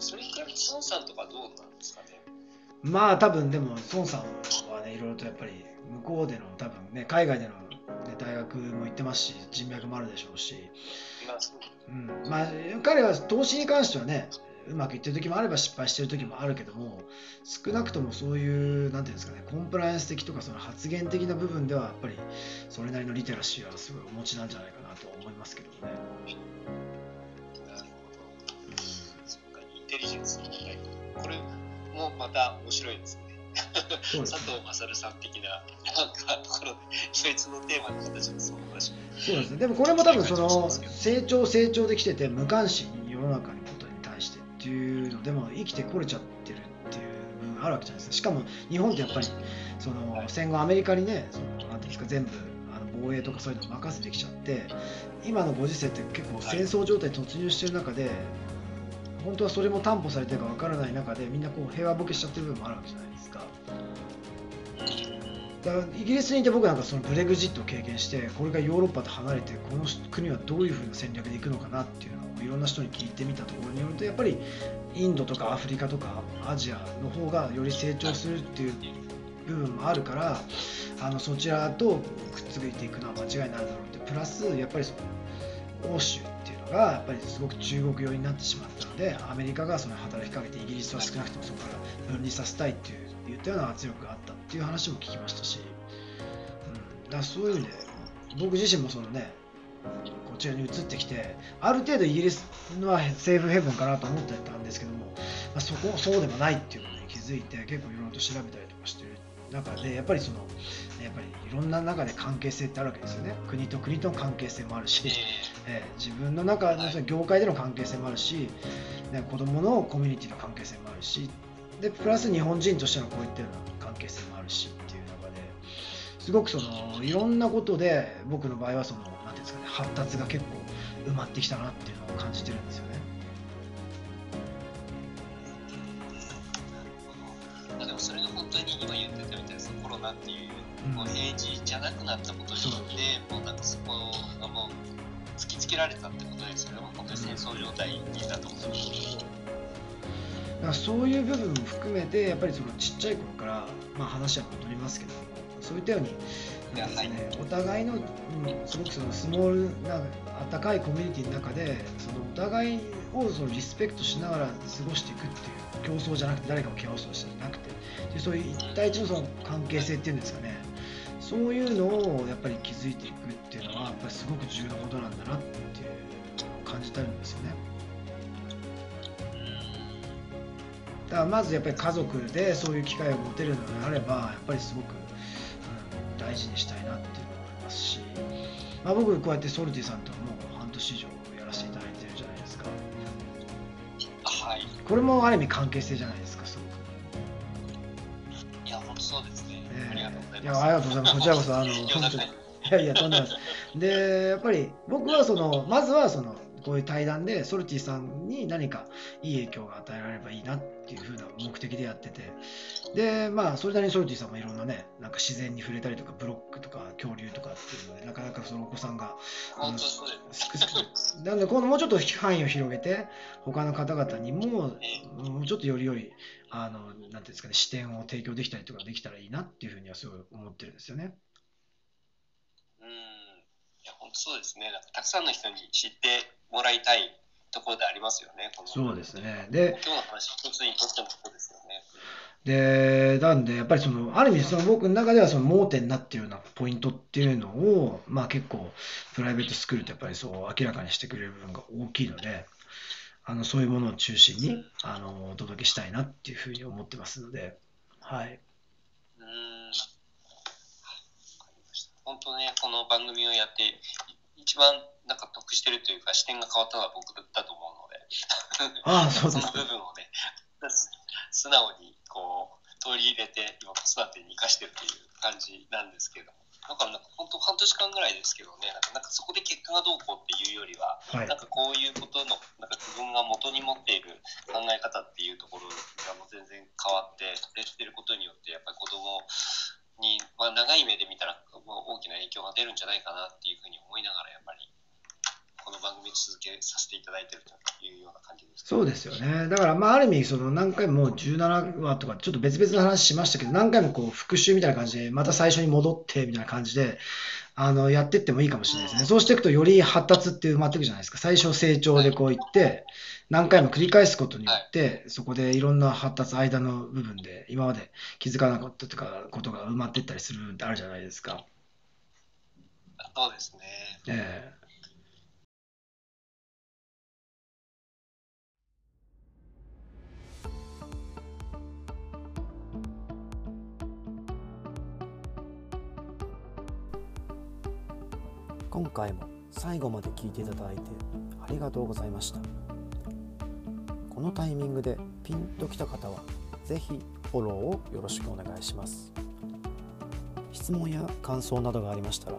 それに比べて孫さんとかどうなんですかね？まあ多分でも孫さんはねいろいろとやっぱり向こうでの多分ね海外での、ね、大学も行ってますし人脈もあるでしょうし、うん、まあ彼は投資に関してはねうまくいってる時もあれば失敗してる時もあるけども少なくともそういうなんていうんですかねコンプライアンス的とかその発言的な部分ではやっぱりそれなりのリテラシーはすごいお持ちなんじゃないかなと思いますけどね。テリジェンスの問題これもまた面白いですね。佐藤勝さん的ななんかところで別のテーマの形でそう話そうですね。でもこれも多分その成長成長できてて無関心に世の中にことに対してっていうのでも生きてこれちゃってるっていう部分あるわけじゃないですか。しかも日本ってやっぱりその戦後アメリカにねそのなんていうんですか全部防衛とかそういうの任せてきちゃって今のご時世って結構戦争状態に突入してる中で本当はそれも担保されてるかわからない中でみんなこう平和ボケしちゃってる部分もあるわけじゃないですか。だからイギリスにいて僕なんかそのブレグジットを経験してこれがヨーロッパと離れてこの国はどういうふうな戦略でいくのかなっていうのをいろんな人に聞いてみたところによるとやっぱりインドとかアフリカとかアジアの方がより成長するっていう部分もあるからあのそちらとくっついていくのは間違いないだろうってプラスやっぱりその欧州っていうがやっぱりすごく中国寄りになってしまったのでアメリカがその働きかけてイギリスは少なくともそこから分離させたいっていう言ったような圧力があったっていう話も聞きましたし、うん、だそういう意味で僕自身もそのねこちらに移ってきてある程度イギリスはセーフヘブンかなと思ってたんですけども、まあ、そこそうでもないっていうことに気づいて結構いろいろと調べたりとかしてる中でやっぱりそのやっぱりいろんな中で関係性ってあるわけですよね。国と国との関係性もあるし、えー、自分の中のその業界での関係性もあるし、ね、子供のコミュニティの関係性もあるしでプラス日本人としてのこういったような関係性もあるしっていう中ですごくそのいろんなことで僕の場合はその何ていうんですかね発達が結構埋まってきたなっていうのを感じてるんですよね。もそれが本当に今言ってたみたいなそのコロナっていう、もう平時じゃなくなったことによって、もうなんかそこがもう突きつけられたってことですよね、本当に戦争状態になったことに。だからそういう部分も含めてやっぱりそのちっちゃい頃から、まあ、話は戻りますけどもそういったようになんですね、お互いの、うん、すごくそのスモールな温かいコミュニティの中でそのお互いをそのリスペクトしながら過ごしていくっていう競争じゃなくて誰かを蹴落とすじゃなくてでそういう一対一のその関係性っていうんですかね。そういうのをやっぱり築いていくっていうのはやっぱりすごく重要なことなんだなっていう感じたんですよね。だからまずやっぱり家族でそういう機会を持てるのであればやっぱりすごく、うん、大事にしたいなっていうのもありますし、まあ、僕こうやってソルティさんともう半年以上やらせていただいてるじゃないですか。はい。これもある意味関係性じゃないですかざいますいやありがとうございます。こちらこそあの本当にいやいやとんでもないですでやっぱり僕はそのまずはそのこういう対談でソルティさんに何かいい影響が与えられればいいなっていう風な目的でやってて。でまあそれなりにソルティさんもいろんなねなんか自然に触れたりとかブロックとか恐竜とかっていうのでなかなかそのお子さんが本当そうです。なのでこのもうちょっと範囲を広げて他の方々にももうちょっとよりよりあのなんていうんですかね視点を提供できたりとかできたらいいなっていうふうにはすごい思ってるんですよね。や本当そうですねなんかたくさんの人に知ってもらいたいところでありますよね。そうですね。で、今日の話一つにとってもそうですよね。で、なんで、やっぱりその、ある意味、その僕の中ではその盲点になっているようなポイントっていうのを、まあ結構、プライベートスクールってやっぱりそう明らかにしてくれる部分が大きいので、あの、そういうものを中心に、あの、お届けしたいなっていうふうに思ってますので、はい。うん。本当ね、この番組をやって、一番なんか得してるというか視点が変わったのは僕だと思うので。ああそうですその部分をね素直にこう取り入れて今子育てに生かしてるという感じなんですけど。もだからなんか本当半年間ぐらいですけどねなんかそこで結果がどうこうっていうよりは、はい、なんかこういうことのなんか自分が元に持っている考え方っていうところがもう全然変わって接してることによってやっぱり子供に、まあ、長い目で見たら、まあ、大きな影響が出るんじゃないかなっていうふうに思いながらやっぱりこの番組続けさせていただいているというような感じですかそうですよね。だから、まあ、ある意味、その何回も17話とか、ちょっと別々の話しましたけど、何回もこう復習みたいな感じで、また最初に戻ってみたいな感じで、あの、やってってもいいかもしれないですね。そうしていくと、より発達って埋まっていくじゃないですか。最初成長でこういって、何回も繰り返すことによって、そこでいろんな発達、間の部分で、今まで気づかなかったとか、ことが埋まっていったりするってあるじゃないですか。そうですね。ええ。今回も最後まで聞いていただいてありがとうございました。このタイミングでピンときた方は是非フォローをよろしくお願いします。質問や感想などがありましたら